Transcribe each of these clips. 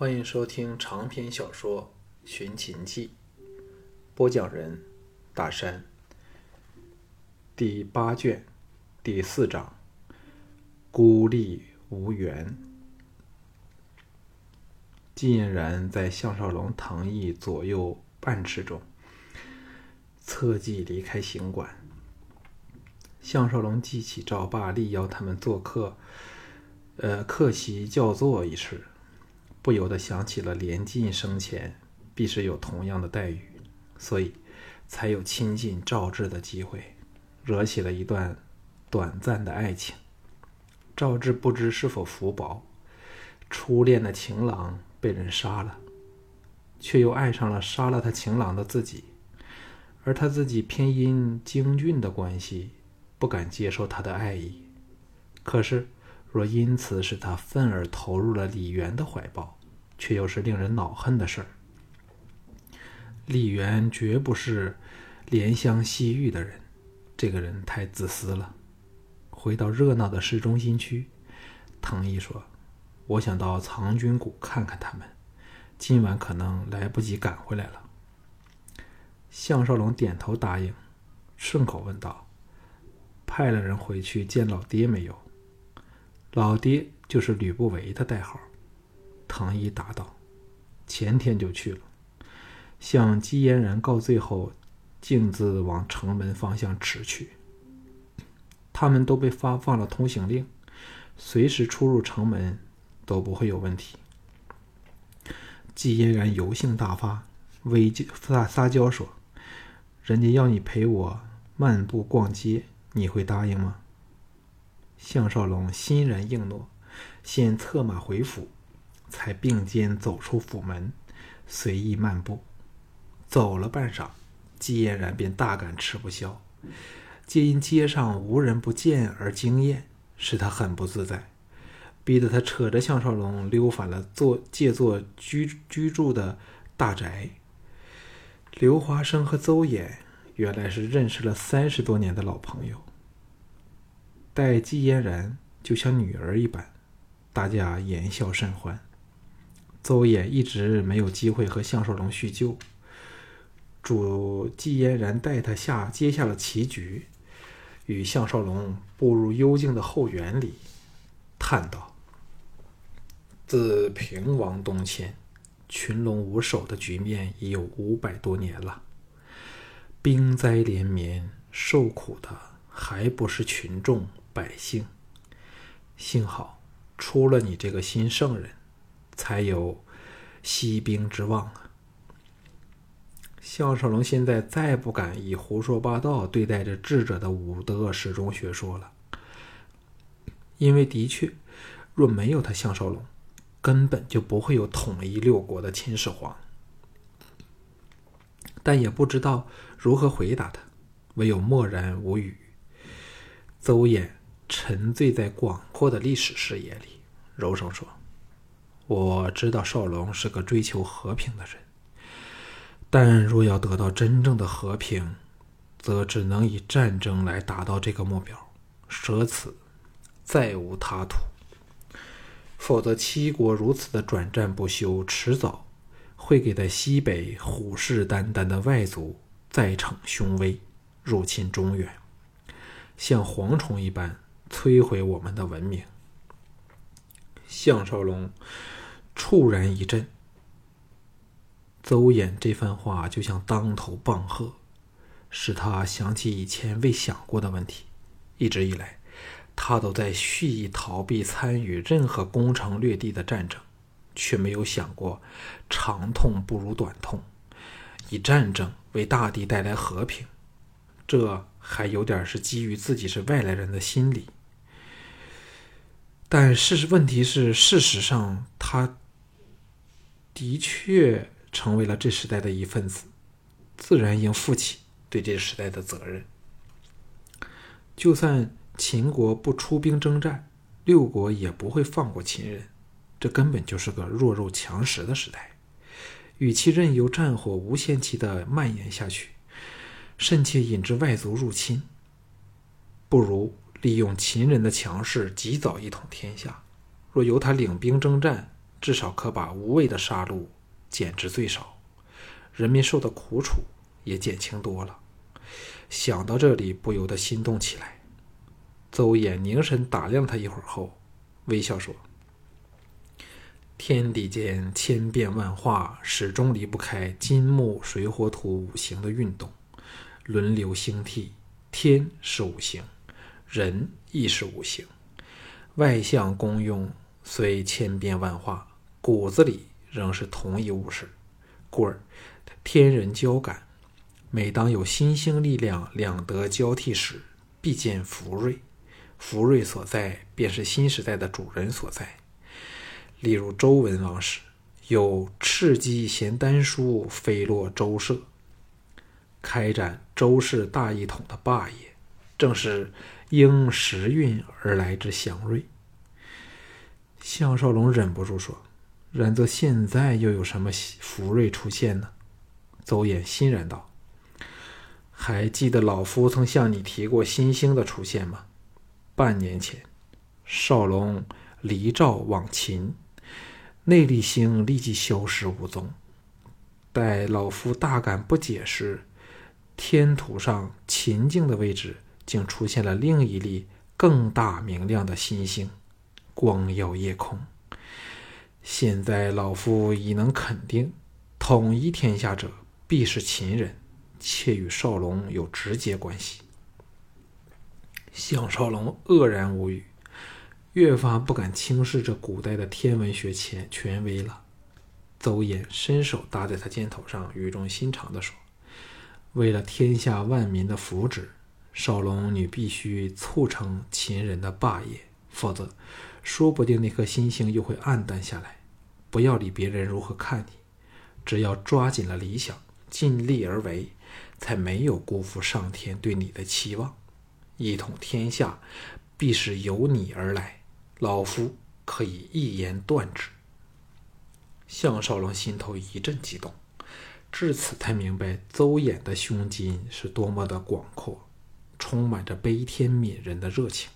欢迎收听长篇小说《寻秦记》，播讲人：大山。第八卷第四章：孤立无援。季嫣然在项少龙藤椅左右半尺中，侧计离开行馆。项少龙记起赵霸力邀他们做客，呃，客席叫座一事。不由得想起了连晋生前必是有同样的待遇，所以才有亲近赵志的机会，惹起了一段短暂的爱情。赵志不知是否福薄，初恋的情郎被人杀了，却又爱上了杀了他情郎的自己，而他自己偏因京俊的关系，不敢接受他的爱意。可是。若因此使他愤而投入了李渊的怀抱，却又是令人恼恨的事儿。李渊绝不是怜香惜玉的人，这个人太自私了。回到热闹的市中心区，藤一说：“我想到藏军谷看看他们，今晚可能来不及赶回来了。”项少龙点头答应，顺口问道：“派了人回去见老爹没有？”老爹就是吕不韦的代号，唐一答道：“前天就去了，向姬嫣然告罪后，径自往城门方向驰去。他们都被发放了通行令，随时出入城门都不会有问题。”姬嫣然油性大发，微撒撒娇说：“人家要你陪我漫步逛街，你会答应吗？”项少龙欣然应诺，先策马回府，才并肩走出府门，随意漫步。走了半晌，季嫣然便大感吃不消，皆因街上无人不见而惊艳，使他很不自在，逼得他扯着项少龙溜返了坐借座居居住的大宅。刘华生和邹衍原来是认识了三十多年的老朋友。待季嫣然就像女儿一般，大家言笑甚欢。邹衍一直没有机会和项少龙叙旧，主季嫣然带他下接下了棋局，与项少龙步入幽静的后园里，叹道：“自平王东迁，群龙无首的局面已有五百多年了，兵灾连绵，受苦的还不是群众。”百姓，幸好出了你这个新圣人，才有息兵之望啊！项少龙现在再不敢以胡说八道对待这智者的武德始终学说了，因为的确，若没有他项少龙，根本就不会有统一六国的秦始皇。但也不知道如何回答他，唯有默然无语。邹衍。沉醉在广阔的历史视野里，柔声说：“我知道少龙是个追求和平的人，但若要得到真正的和平，则只能以战争来达到这个目标，舍此再无他途。否则，七国如此的转战不休，迟早会给在西北虎视眈眈的外族再逞凶威，入侵中原，像蝗虫一般。”摧毁我们的文明。项少龙猝然一震，邹衍这番话就像当头棒喝，使他想起以前未想过的问题。一直以来，他都在蓄意逃避参与任何攻城略地的战争，却没有想过长痛不如短痛，以战争为大地带来和平。这还有点是基于自己是外来人的心理。但事实问题是，事实上，他的确成为了这时代的一份子，自然应负起对这时代的责任。就算秦国不出兵征战，六国也不会放过秦人。这根本就是个弱肉强食的时代。与其任由战火无限期的蔓延下去，甚且引致外族入侵，不如。利用秦人的强势，及早一统天下。若由他领兵征战，至少可把无谓的杀戮减至最少，人民受的苦楚也减轻多了。想到这里，不由得心动起来。邹衍凝神打量他一会儿后，微笑说：“天地间千变万化，始终离不开金木水火土五行的运动，轮流兴替。天是五行，人亦是五行，外向功用虽千变万化，骨子里仍是同一物事。故而天人交感，每当有新兴力量两德交替时，必见福瑞。”福瑞所在，便是新时代的主人所在。例如周文王时，有赤鸡衔丹书飞落周社，开展周氏大一统的霸业，正是应时运而来之祥瑞。项少龙忍不住说：“然则现在又有什么福瑞出现呢？”邹衍欣然道：“还记得老夫曾向你提过新星的出现吗？”半年前，少龙离赵往秦，内力星立即消失无踪。待老夫大感不解时，天图上秦境的位置竟出现了另一粒更大明亮的新星，光耀夜空。现在老夫已能肯定，统一天下者必是秦人，且与少龙有直接关系。项少龙愕然无语，越发不敢轻视这古代的天文学权权威了。邹衍伸手搭在他肩头上，语重心长地说：“为了天下万民的福祉，少龙，你必须促成秦人的霸业，否则，说不定那颗星星又会暗淡下来。不要理别人如何看你，只要抓紧了理想，尽力而为，才没有辜负上天对你的期望。”一统天下，必是由你而来。老夫可以一言断之。项少龙心头一阵激动，至此才明白邹衍的胸襟是多么的广阔，充满着悲天悯人的热情。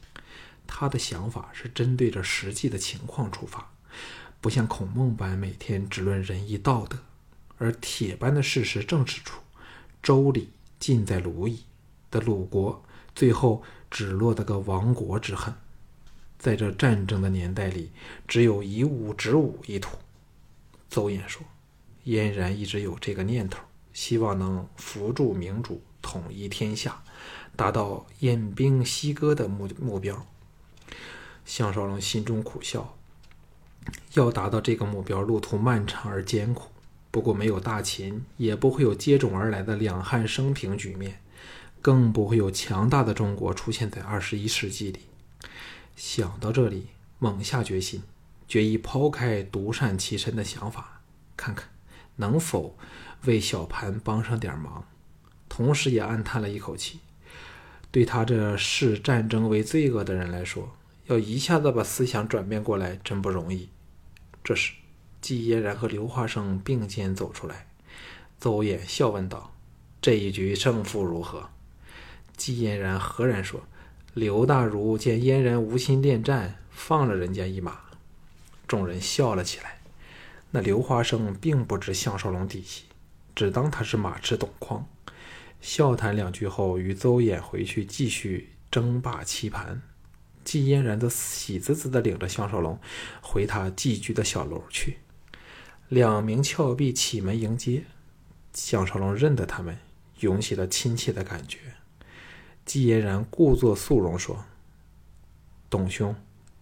他的想法是针对着实际的情况出发，不像孔孟般每天只论仁义道德，而铁般的事实正指出，周礼尽在鲁矣的鲁国。最后只落得个亡国之恨，在这战争的年代里，只有以武止武一途。邹衍说：“嫣然一直有这个念头，希望能扶助明主，统一天下，达到偃兵息歌的目目标。”项少龙心中苦笑，要达到这个目标，路途漫长而艰苦。不过没有大秦，也不会有接踵而来的两汉升平局面。更不会有强大的中国出现在二十一世纪里。想到这里，猛下决心，决意抛开独善其身的想法，看看能否为小盘帮上点忙。同时也暗叹了一口气，对他这视战争为罪恶的人来说，要一下子把思想转变过来真不容易。这时，季嫣然和刘华生并肩走出来，邹衍笑问道：“这一局胜负如何？”季嫣然何然说：“刘大儒见嫣然无心恋战，放了人家一马。”众人笑了起来。那刘华生并不知项少龙底细，只当他是马痴懂筐，笑谈两句后，与邹衍回去继续争霸棋盘。季嫣然则喜滋滋地领着项少龙回他寄居的小楼去。两名峭壁启门迎接，项少龙认得他们，涌起了亲切的感觉。季嫣然故作肃容说：“董兄，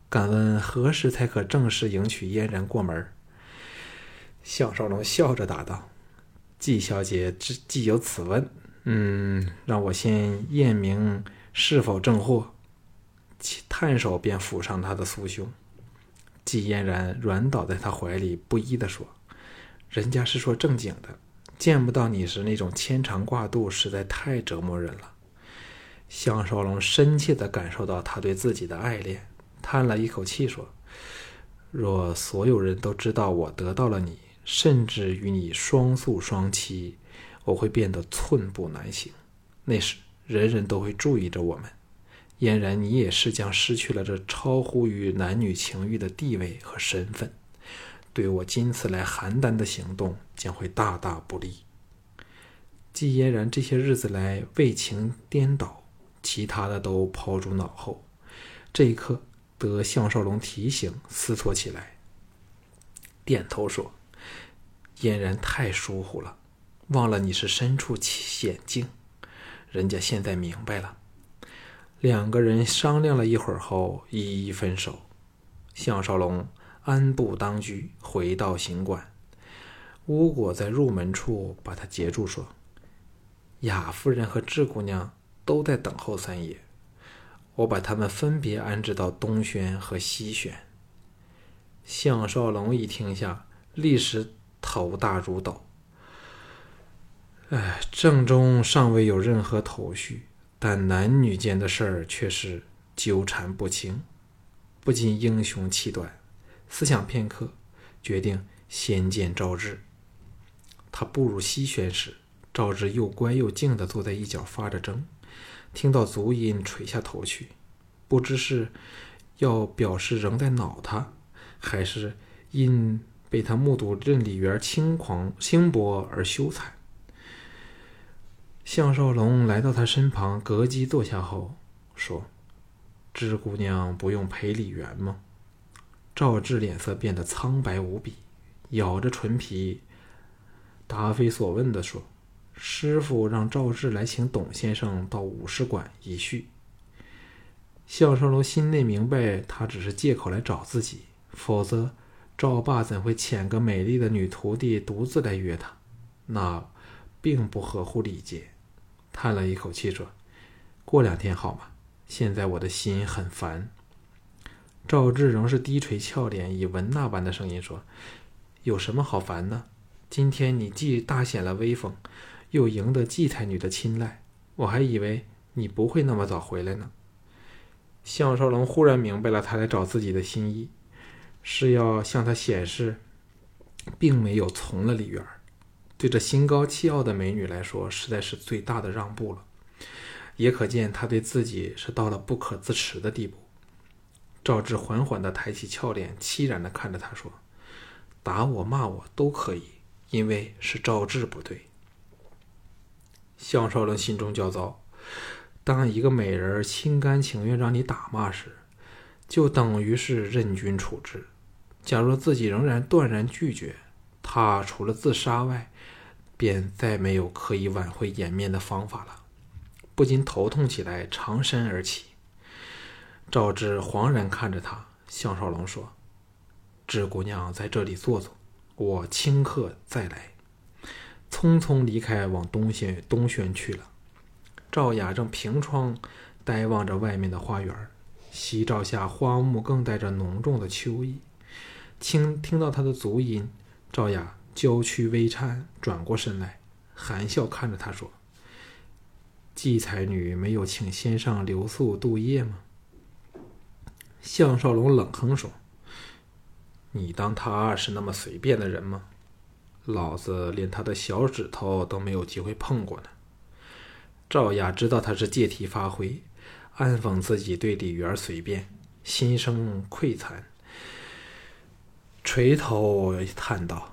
敢问何时才可正式迎娶嫣然过门？”项少龙笑着答道：“季小姐既有此问，嗯，让我先验明是否正货。”探手便抚上他的酥胸。季嫣然软倒在他怀里，不依地说：“人家是说正经的，见不到你时那种牵肠挂肚，实在太折磨人了。”项少龙深切地感受到他对自己的爱恋，叹了一口气说：“若所有人都知道我得到了你，甚至与你双宿双栖，我会变得寸步难行。那时，人人都会注意着我们。嫣然你也是将失去了这超乎于男女情欲的地位和身份，对我今次来邯郸的行动将会大大不利。季嫣然这些日子来为情颠倒，其他的都抛诸脑后。这一刻得项少龙提醒，思忖起来，点头说：“嫣然太疏忽了，忘了你是身处险境。人家现在明白了。”两个人商量了一会儿后，一一分手。项少龙安步当居，回到行馆。巫果在入门处把他截住，说。雅夫人和智姑娘都在等候三爷，我把他们分别安置到东轩和西轩。项少龙一听下，立时头大如斗。哎，正中尚未有任何头绪，但男女间的事儿却是纠缠不清，不禁英雄气短。思想片刻，决定先见赵志。他步入西轩时。赵志又乖又静地坐在一角发着怔，听到足音，垂下头去，不知是要表示仍在恼他，还是因被他目睹任李元轻狂轻薄而羞惭。项少龙来到他身旁，隔机坐下后说：“知姑娘不用陪李元吗？”赵志脸色变得苍白无比，咬着唇皮，答非所问地说。师傅让赵志来请董先生到武士馆一叙。项少龙心内明白，他只是借口来找自己，否则赵爸怎会遣个美丽的女徒弟独自来约他？那并不合乎礼节。叹了一口气说：“过两天好吗？现在我的心很烦。”赵志仍是低垂俏脸，以文娜般的声音说：“有什么好烦呢？今天你既大显了威风。”又赢得季太女的青睐，我还以为你不会那么早回来呢。项少龙忽然明白了他来找自己的心意，是要向他显示，并没有从了李媛。对这心高气傲的美女来说，实在是最大的让步了，也可见他对自己是到了不可自持的地步。赵志缓缓地抬起俏脸，凄然地看着他说：“打我骂我都可以，因为是赵志不对。”项少龙心中焦躁。当一个美人儿心甘情愿让你打骂时，就等于是任君处置。假若自己仍然断然拒绝，他除了自杀外，便再没有可以挽回颜面的方法了。不禁头痛起来，长身而起。赵志惶然看着他，向少龙说：“志姑娘在这里坐坐，我顷刻再来。”匆匆离开，往东轩东轩去了。赵雅正凭窗呆望着外面的花园，夕照下花木更带着浓重的秋意。听听到他的足音，赵雅娇躯微颤，转过身来，含笑看着他说：“季才女没有请先生留宿度夜吗？”项少龙冷哼说：“你当他是那么随便的人吗？”老子连他的小指头都没有机会碰过呢。赵雅知道他是借题发挥，暗讽自己对李媛随便，心生愧惭，垂头叹道：“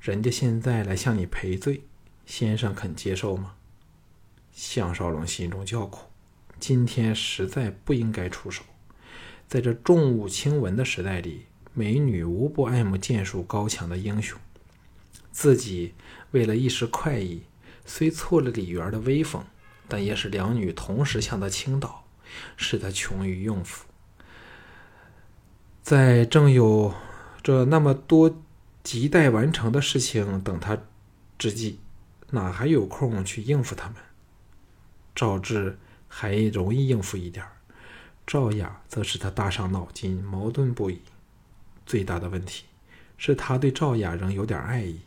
人家现在来向你赔罪，先生肯接受吗？”项少龙心中叫苦，今天实在不应该出手。在这重武轻文的时代里，美女无不爱慕剑术高强的英雄。自己为了一时快意，虽挫了李媛的威风，但也使两女同时向他倾倒，使他穷于用夫。在正有这那么多亟待完成的事情等他之际，哪还有空去应付他们？赵志还容易应付一点赵雅则使他大伤脑筋，矛盾不已。最大的问题是他对赵雅仍有点爱意。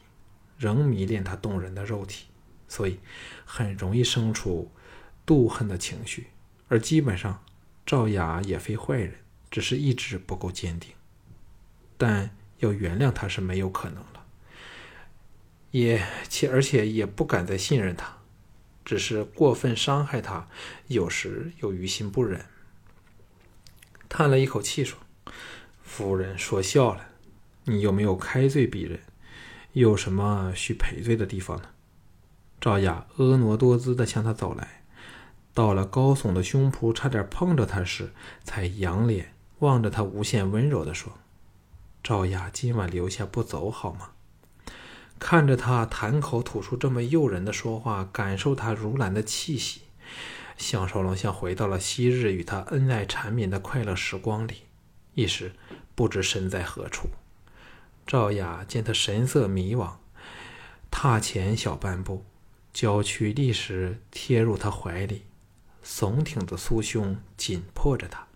仍迷恋她动人的肉体，所以很容易生出妒恨的情绪。而基本上，赵雅也非坏人，只是意志不够坚定。但要原谅他是没有可能了，也且而且也不敢再信任他，只是过分伤害他，有时又于心不忍。叹了一口气说：“夫人说笑了，你有没有开罪鄙人？有什么需赔罪的地方呢？”赵雅婀娜多姿的向他走来，到了高耸的胸脯差点碰着他时，才仰脸望着他，无限温柔的说：“赵雅，今晚留下不走好吗？”看着他谈口吐出这么诱人的说话，感受他如兰的气息，项少龙像回到了昔日与他恩爱缠绵的快乐时光里，一时不知身在何处。赵雅见他神色迷惘，踏前小半步。娇躯立时贴入他怀里，耸挺的酥胸紧迫着他，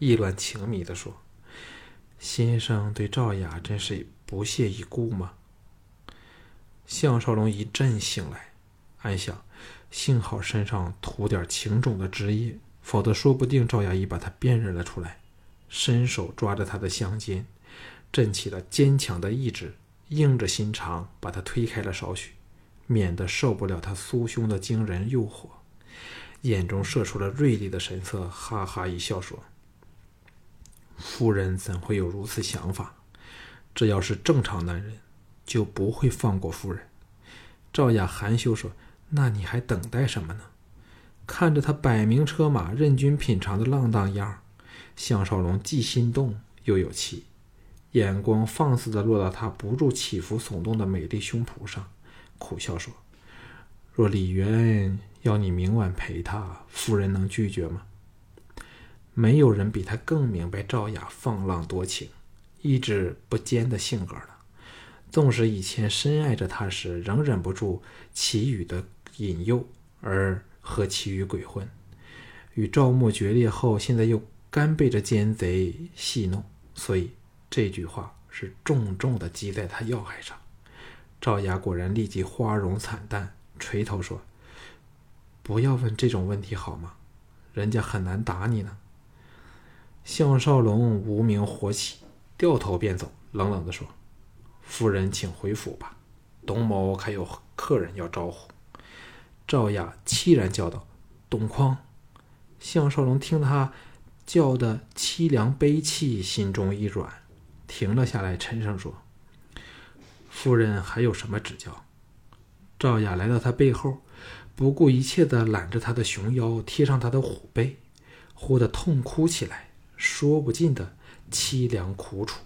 意乱情迷地说：“先生对赵雅真是不屑一顾吗？”项少龙一阵醒来，暗想：幸好身上涂点情种的汁液，否则说不定赵雅已把他辨认了出来。伸手抓着他的香肩，振起了坚强的意志，硬着心肠把他推开了少许。免得受不了他酥胸的惊人诱惑，眼中射出了锐利的神色，哈哈一笑说：“夫人怎会有如此想法？这要是正常男人，就不会放过夫人。”赵雅含羞说：“那你还等待什么呢？”看着他摆明车马、任君品尝的浪荡样项少龙既心动又有气，眼光放肆的落到他不住起伏耸动的美丽胸脯上。苦笑说：“若李渊要你明晚陪他，夫人能拒绝吗？”没有人比他更明白赵雅放浪多情、意志不坚的性格了。纵使以前深爱着他时，仍忍不住祁宇的引诱而和祁宇鬼混；与赵默决裂后，现在又甘被这奸贼戏弄，所以这句话是重重的击在他要害上。赵雅果然立即花容惨淡，垂头说：“不要问这种问题好吗？人家很难打你呢。”项少龙无名火起，掉头便走，冷冷地说：“夫人，请回府吧，董某还有客人要招呼。”赵雅凄然叫道：“董匡！”项少龙听他叫的凄凉悲戚，心中一软，停了下来，沉声说。夫人还有什么指教？赵雅来到他背后，不顾一切地揽着他的熊腰，贴上他的虎背，忽地痛哭起来，说不尽的凄凉苦楚。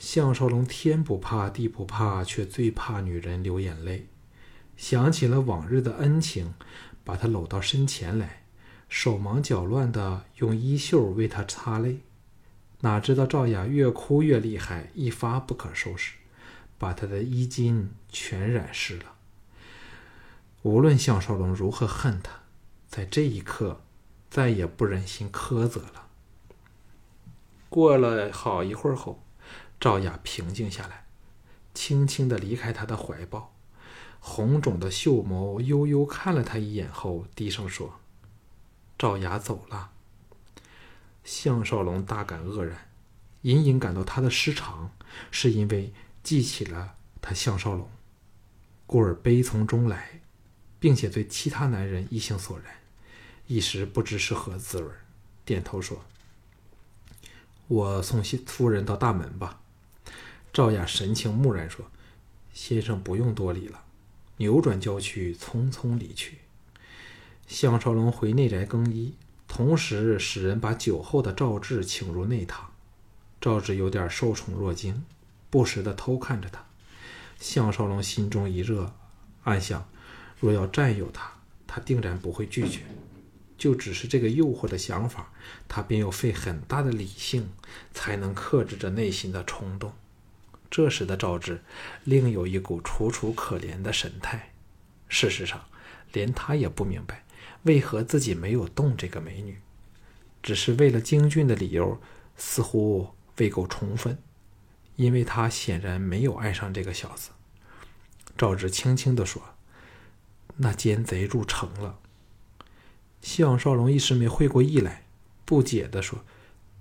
项少龙天不怕地不怕，却最怕女人流眼泪。想起了往日的恩情，把他搂到身前来，手忙脚乱地用衣袖为他擦泪。哪知道赵雅越哭越厉害，一发不可收拾。把他的衣襟全染湿了。无论项少龙如何恨他，在这一刻，再也不忍心苛责了。过了好一会儿后，赵雅平静下来，轻轻的离开他的怀抱，红肿的秀眸悠悠看了他一眼后，低声说：“赵雅走了。”项少龙大感愕然，隐隐感到他的失常，是因为。记起了他项少龙，故而悲从中来，并且对其他男人一性索然，一时不知是何滋味，点头说：“我送夫人到大门吧。”赵雅神情木然说：“先生不用多礼了。”扭转娇躯，匆匆离去。项少龙回内宅更衣，同时使人把酒后的赵志请入内堂。赵志有点受宠若惊。不时的偷看着他，项少龙心中一热，暗想：若要占有他，他定然不会拒绝。就只是这个诱惑的想法，他便要费很大的理性，才能克制着内心的冲动。这时的赵志，另有一股楚楚可怜的神态。事实上，连他也不明白，为何自己没有动这个美女，只是为了京俊的理由，似乎未够充分。因为他显然没有爱上这个小子，赵志轻轻地说：“那奸贼入城了。”项少龙一时没会过意来，不解地说：“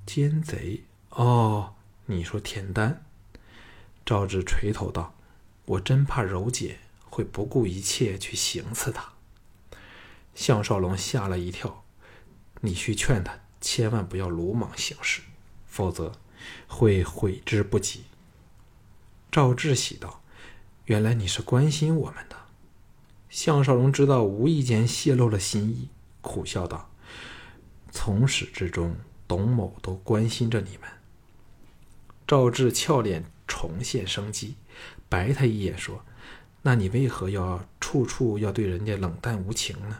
奸贼？哦，你说田丹？”赵志垂头道：“我真怕柔姐会不顾一切去行刺他。”项少龙吓了一跳：“你去劝他，千万不要鲁莽行事，否则……”会悔之不及。赵志喜道：“原来你是关心我们的。”项少龙知道无意间泄露了心意，苦笑道：“从始至终，董某都关心着你们。”赵志俏脸重现生机，白他一眼说：“那你为何要处处要对人家冷淡无情呢？”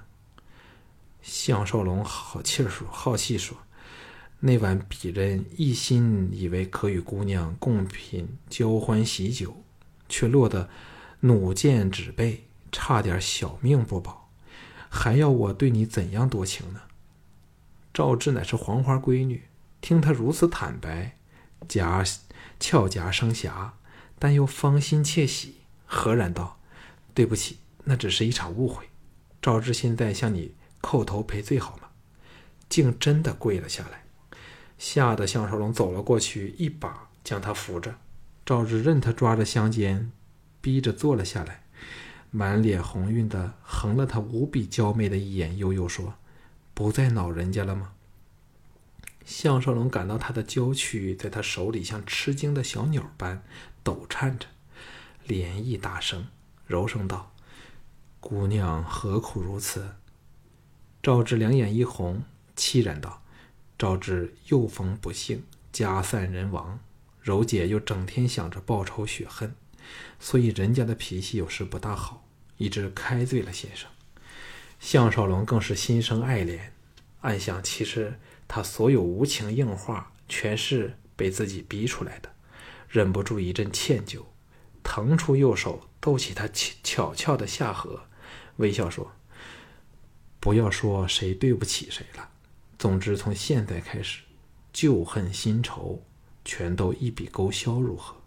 项少龙好气说：“好气说。”那晚，鄙人一心以为可与姑娘共品交欢喜酒，却落得弩箭指背，差点小命不保，还要我对你怎样多情呢？赵志乃是黄花闺女，听他如此坦白，颊俏颊生霞，但又芳心窃喜，何然道：“对不起，那只是一场误会。赵志现在向你叩头赔罪好吗？”竟真的跪了下来。吓得项少龙走了过去，一把将他扶着。赵志任他抓着香肩，逼着坐了下来，满脸红晕的横了他无比娇媚的一眼，悠悠说：“不再恼人家了吗？”项少龙感到他的娇躯在他手里像吃惊的小鸟般抖颤着，涟漪大声，柔声道：“姑娘何苦如此？”赵志两眼一红，凄然道。赵志又逢不幸，家散人亡，柔姐又整天想着报仇雪恨，所以人家的脾气有时不大好，一直开罪了先生。项少龙更是心生爱怜，暗想其实他所有无情硬话，全是被自己逼出来的，忍不住一阵歉疚，腾出右手逗起他巧巧的下颌，微笑说：“不要说谁对不起谁了。”总之，从现在开始，旧恨新仇全都一笔勾销，如何？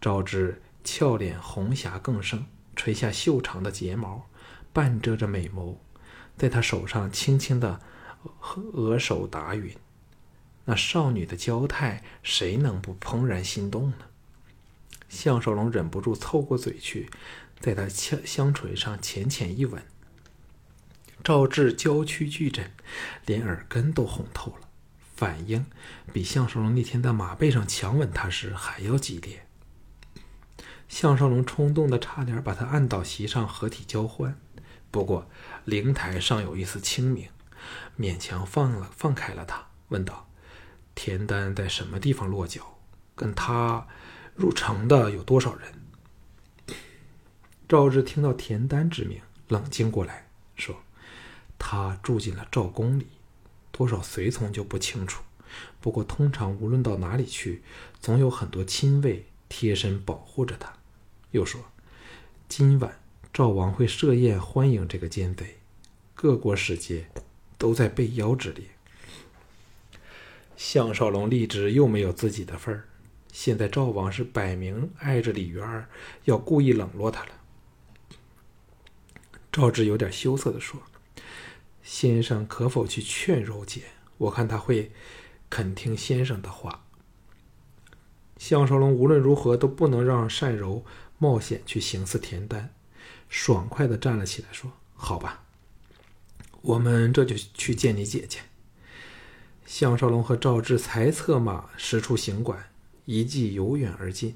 赵志俏脸红霞更盛，垂下秀长的睫毛，半遮着美眸，在他手上轻轻的额手打匀。那少女的娇态，谁能不怦然心动呢？项少龙忍不住凑过嘴去，在她香香唇上浅浅一吻。赵志娇躯巨震，连耳根都红透了，反应比项少龙那天在马背上强吻他时还要激烈。项少龙冲动的差点把他按倒席上合体交欢，不过灵台尚有一丝清明，勉强放了放开了他，问道：“田丹在什么地方落脚？跟他入城的有多少人？”赵志听到田丹之名，冷静过来，说。他住进了赵宫里，多少随从就不清楚。不过通常无论到哪里去，总有很多亲卫贴身保护着他。又说，今晚赵王会设宴欢迎这个奸贼，各国使节都在被邀之列。项少龙立志又没有自己的份儿，现在赵王是摆明碍着李渊，要故意冷落他了。赵志有点羞涩的说。先生可否去劝柔姐？我看她会肯听先生的话。项少龙无论如何都不能让单柔冒险去行刺田丹，爽快的站了起来，说：“好吧，我们这就去见你姐姐。”项少龙和赵志才策马驶出行馆，一骑由远而近，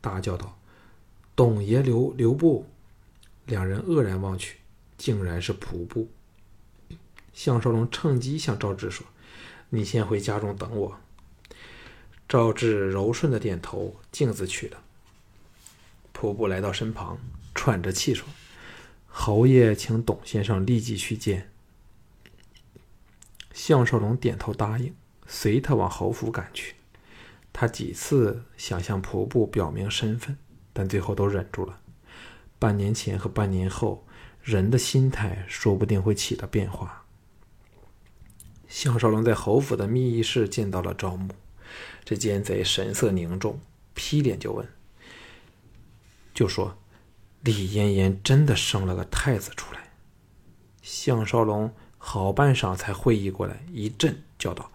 大叫道：“董爷留留步！”两人愕然望去，竟然是仆部。项少龙趁机向赵志说：“你先回家中等我。”赵志柔顺的点头，径自去了。仆部来到身旁，喘着气说：“侯爷，请董先生立即去见。”项少龙点头答应，随他往侯府赶去。他几次想向仆部表明身份，但最后都忍住了。半年前和半年后，人的心态说不定会起了变化。项少龙在侯府的秘密室见到了赵牧，这奸贼神色凝重，劈脸就问：“就说李嫣嫣真的生了个太子出来？”项少龙好半晌才会意过来，一震叫道：“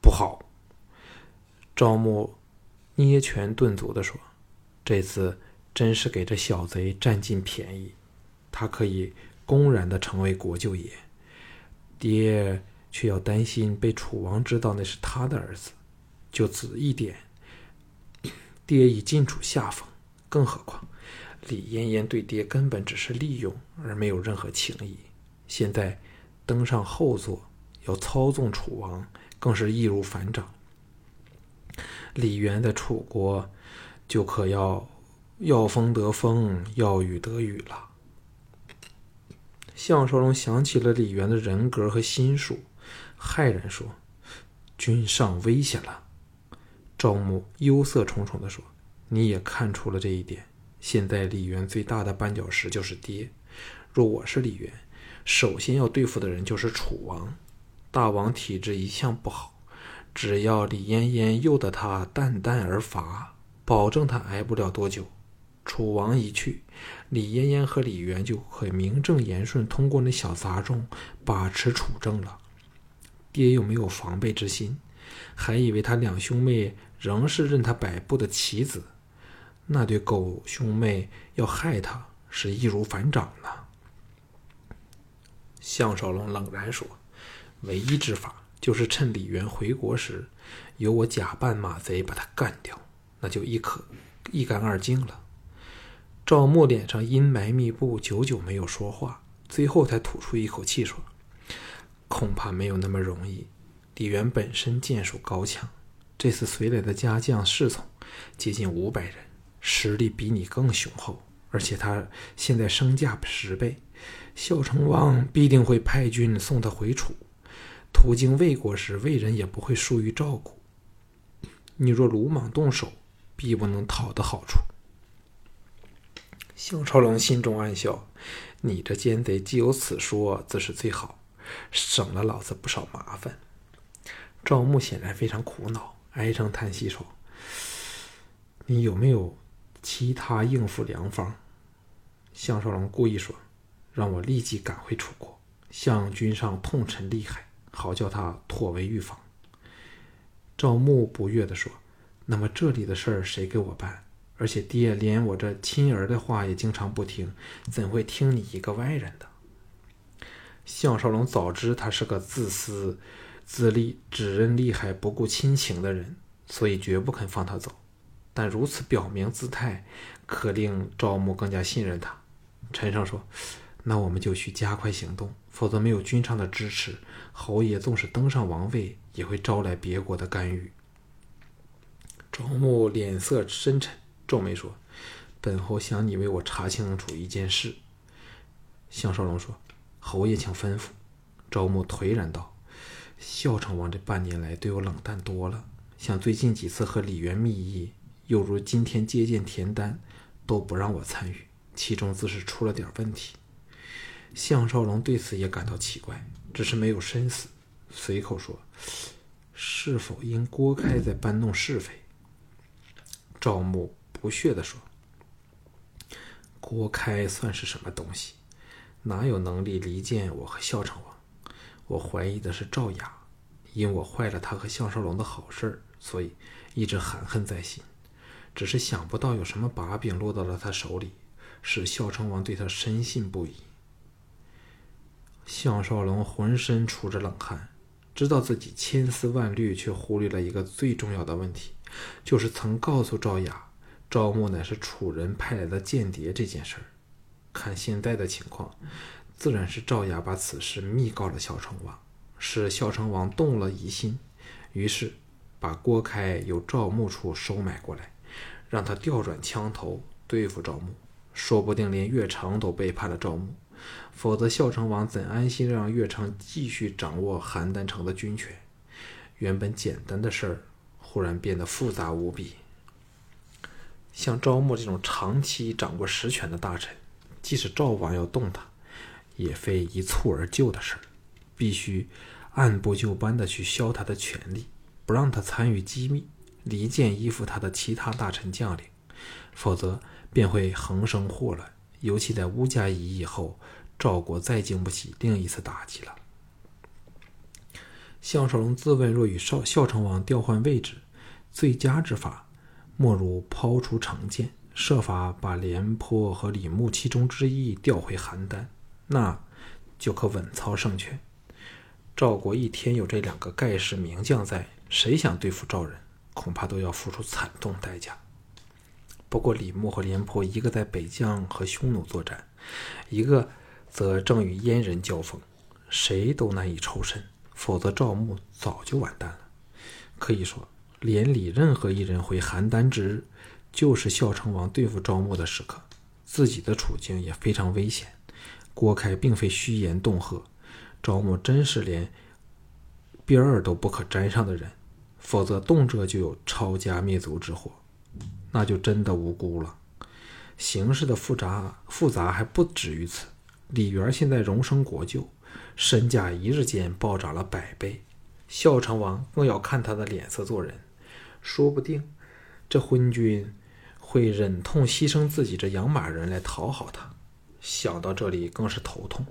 不好！”赵牧捏拳顿足的说：“这次真是给这小贼占尽便宜，他可以公然的成为国舅爷，爹。”却要担心被楚王知道那是他的儿子，就此一点，爹已尽处下风，更何况李嫣嫣对爹根本只是利用，而没有任何情谊。现在登上后座，要操纵楚王，更是易如反掌。李渊在楚国，就可要要风得风，要雨得雨了。项少龙想起了李渊的人格和心术，骇然说：“君上危险了。”赵牧忧色重重地说：“你也看出了这一点。现在李渊最大的绊脚石就是爹。若我是李渊，首先要对付的人就是楚王。大王体质一向不好，只要李嫣嫣诱得他淡淡而伐，保证他挨不了多久。楚王一去，李嫣嫣和李渊就可以名正言顺通过那小杂种把持楚政了。爹又没有防备之心，还以为他两兄妹。”仍是任他摆布的棋子，那对狗兄妹要害他是易如反掌呢。项少龙冷然说：“唯一之法就是趁李渊回国时，由我假扮马贼把他干掉，那就一可一干二净了。”赵牧脸上阴霾密布，久久没有说话，最后才吐出一口气说：“恐怕没有那么容易。李渊本身剑术高强。”这次随来的家将侍从接近五百人，实力比你更雄厚，而且他现在身价十倍，孝成王必定会派军送他回楚。途经魏国时，魏人也不会疏于照顾。你若鲁莽动手，必不能讨得好处。项少龙心中暗笑：你这奸贼既有此说，自是最好，省了老子不少麻烦。赵牧显然非常苦恼。唉声叹气说：“你有没有其他应付良方？”项少龙故意说：“让我立即赶回楚国，向君上痛陈厉害，好叫他妥为预防。”赵牧不悦地说：“那么这里的事儿谁给我办？而且爹连我这亲儿的话也经常不听，怎会听你一个外人的？”项少龙早知他是个自私。自利只认利害不顾亲情的人，所以绝不肯放他走。但如此表明姿态，可令赵牧更加信任他。陈胜说：“那我们就需加快行动，否则没有君上的支持，侯爷纵使登上王位，也会招来别国的干预。”赵牧脸色深沉，皱眉说：“本侯想你为我查清楚一件事。”项少龙说：“侯爷，请吩咐。”赵牧颓然道。孝成王这半年来对我冷淡多了，像最近几次和李渊密议，又如今天接见田丹，都不让我参与，其中自是出了点问题。项少龙对此也感到奇怪，只是没有深思，随口说：“是否因郭开在搬弄是非？”赵牧不屑地说：“郭开算是什么东西？哪有能力离间我和孝成王？”我怀疑的是赵雅，因我坏了他和项少龙的好事所以一直含恨在心。只是想不到有什么把柄落到了他手里，使孝成王对他深信不疑。项少龙浑身出着冷汗，知道自己千丝万虑，却忽略了一个最重要的问题，就是曾告诉赵雅，赵牧乃是楚人派来的间谍这件事儿。看现在的情况。自然是赵雅把此事密告了孝成王，使孝成王动了疑心，于是把郭开由赵牧处收买过来，让他调转枪头对付赵牧。说不定连岳城都背叛了赵牧，否则孝成王怎安心让岳城继续掌握邯郸城的军权？原本简单的事儿，忽然变得复杂无比。像赵牧这种长期掌握实权的大臣，即使赵王要动他，也非一蹴而就的事儿，必须按部就班的去削他的权力，不让他参与机密，离间依附他的其他大臣将领，否则便会横生祸乱。尤其在乌家一役后，赵国再经不起另一次打击了。项少龙自问：若与少孝成王调换位置，最佳之法，莫如抛出成见，设法把廉颇和李牧其中之一调回邯郸。那就可稳操胜券。赵国一天有这两个盖世名将在，谁想对付赵人，恐怕都要付出惨痛代价。不过李牧和廉颇，一个在北疆和匈奴作战，一个则正与燕人交锋，谁都难以抽身。否则，赵牧早就完蛋了。可以说，连里任何一人回邯郸之日，就是孝成王对付赵牧的时刻，自己的处境也非常危险。郭开并非虚言恫吓，赵牧真是连边儿都不可沾上的人，否则动辄就有抄家灭族之祸，那就真的无辜了。形势的复杂复杂还不止于此，李元现在荣升国舅。身价一日间暴涨了百倍，孝成王更要看他的脸色做人，说不定这昏君会忍痛牺牲自己这养马人来讨好他。想到这里，更是头痛。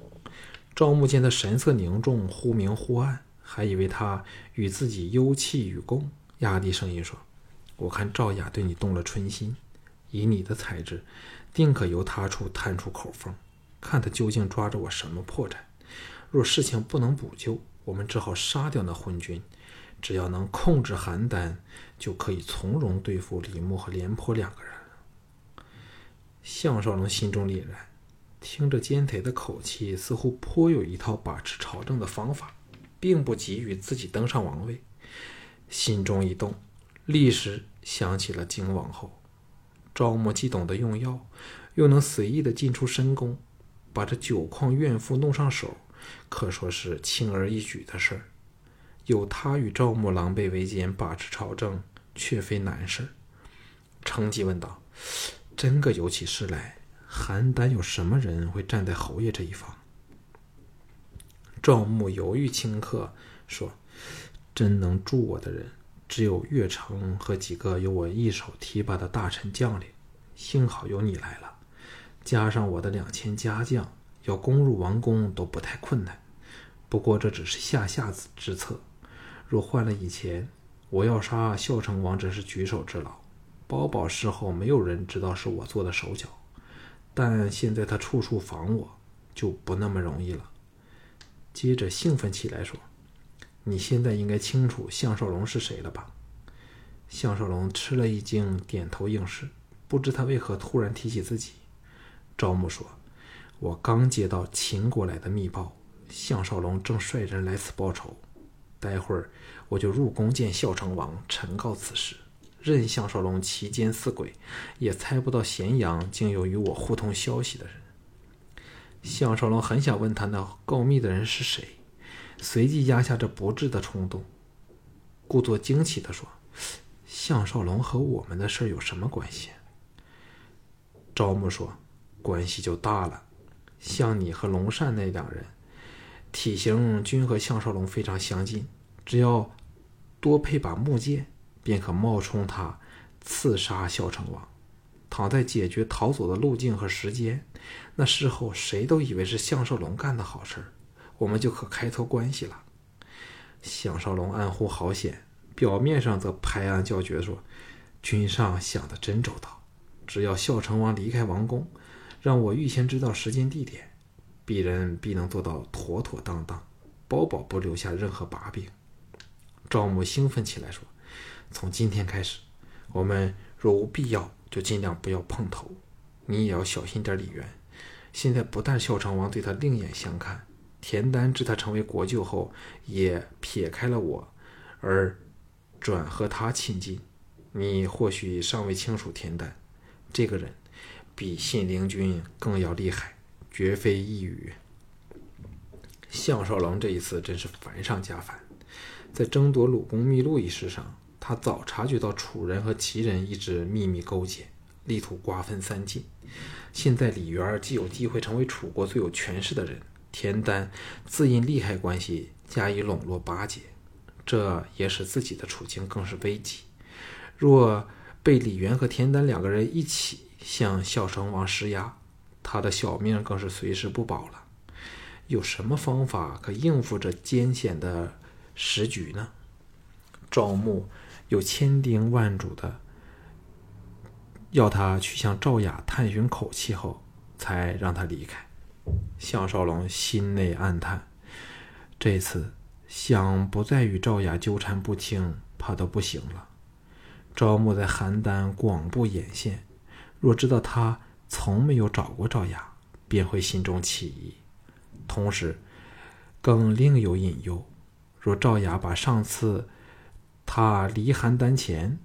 赵牧见他神色凝重，忽明忽暗，还以为他与自己幽气与共，压低声音说：“我看赵雅对你动了春心，以你的才智，定可由他处探出口风，看他究竟抓着我什么破绽。”若事情不能补救，我们只好杀掉那昏君。只要能控制邯郸，就可以从容对付李牧和廉颇两个人。项少龙心中凛然，听着奸贼的口气，似乎颇有一套把持朝政的方法，并不急于自己登上王位。心中一动，立时想起了荆王后。赵牧既懂得用药，又能随意的进出深宫，把这酒矿怨妇弄上手。可说是轻而易举的事儿，有他与赵牧狼狈为奸，把持朝政，却非难事。程吉问道：“真个有起事来，邯郸有什么人会站在侯爷这一方？”赵牧犹豫顷刻，说：“真能助我的人，只有岳城和几个由我一手提拔的大臣将领。幸好有你来了，加上我的两千家将。”要攻入王宫都不太困难，不过这只是下下之策。若换了以前，我要杀孝成王只是举手之劳，包保事后没有人知道是我做的手脚。但现在他处处防我，就不那么容易了。接着兴奋起来说：“你现在应该清楚项少龙是谁了吧？”项少龙吃了一惊，点头应是，不知他为何突然提起自己。赵牧说。我刚接到秦国来的密报，项少龙正率人来此报仇。待会儿我就入宫见孝成王，陈告此事。任项少龙其奸似鬼，也猜不到咸阳竟有与我互通消息的人。项少龙很想问他那告密的人是谁，随即压下这不智的冲动，故作惊奇地说：“项少龙和我们的事有什么关系？”赵牧说：“关系就大了。”像你和龙善那两人，体型均和项少龙非常相近，只要多配把木剑，便可冒充他刺杀孝成王。躺在解决逃走的路径和时间，那事后谁都以为是项少龙干的好事儿我们就可开脱关系了。项少龙暗呼好险，表面上则拍案叫绝说：“君上想的真周到，只要孝成王离开王宫。”让我预先知道时间地点，鄙人必能做到妥妥当当，包保不留下任何把柄。赵牧兴奋起来说：“从今天开始，我们若无必要，就尽量不要碰头。你也要小心点李渊。现在不但孝成王对他另眼相看，田丹知他成为国舅后，也撇开了我，而转和他亲近。你或许尚未清楚田丹这个人。”比信陵君更要厉害，绝非一语。项少龙这一次真是烦上加烦，在争夺鲁公秘录一事上，他早察觉到楚人和齐人一直秘密勾结，力图瓜分三晋。现在李元儿既有机会成为楚国最有权势的人，田丹自因利害关系加以笼络巴结，这也使自己的处境更是危急。若被李元和田丹两个人一起，向孝成王施压，他的小命更是随时不保了。有什么方法可应付这艰险的时局呢？赵牧又千叮万嘱的要他去向赵雅探寻口气后，才让他离开。项少龙心内暗叹，这次想不再与赵雅纠缠不清，怕都不行了。赵牧在邯郸广布眼线。若知道他从没有找过赵雅，便会心中起疑。同时，更另有隐忧：若赵雅把上次他离邯郸前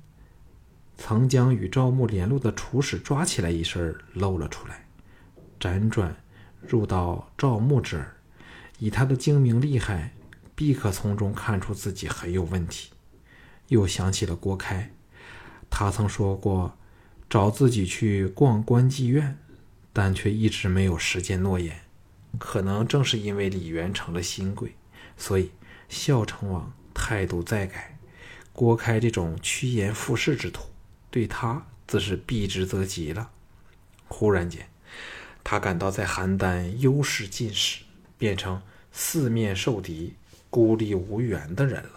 曾将与赵牧联络的楚使抓起来一事露了出来，辗转入到赵牧之耳，以他的精明厉害，必可从中看出自己很有问题。又想起了郭开，他曾说过找自己去逛关妓院，但却一直没有实践诺言。可能正是因为李渊成了新贵，所以孝成王态度再改。郭开这种趋炎附势之徒，对他自是避之则吉了。忽然间，他感到在邯郸优势尽失，变成四面受敌、孤立无援的人了。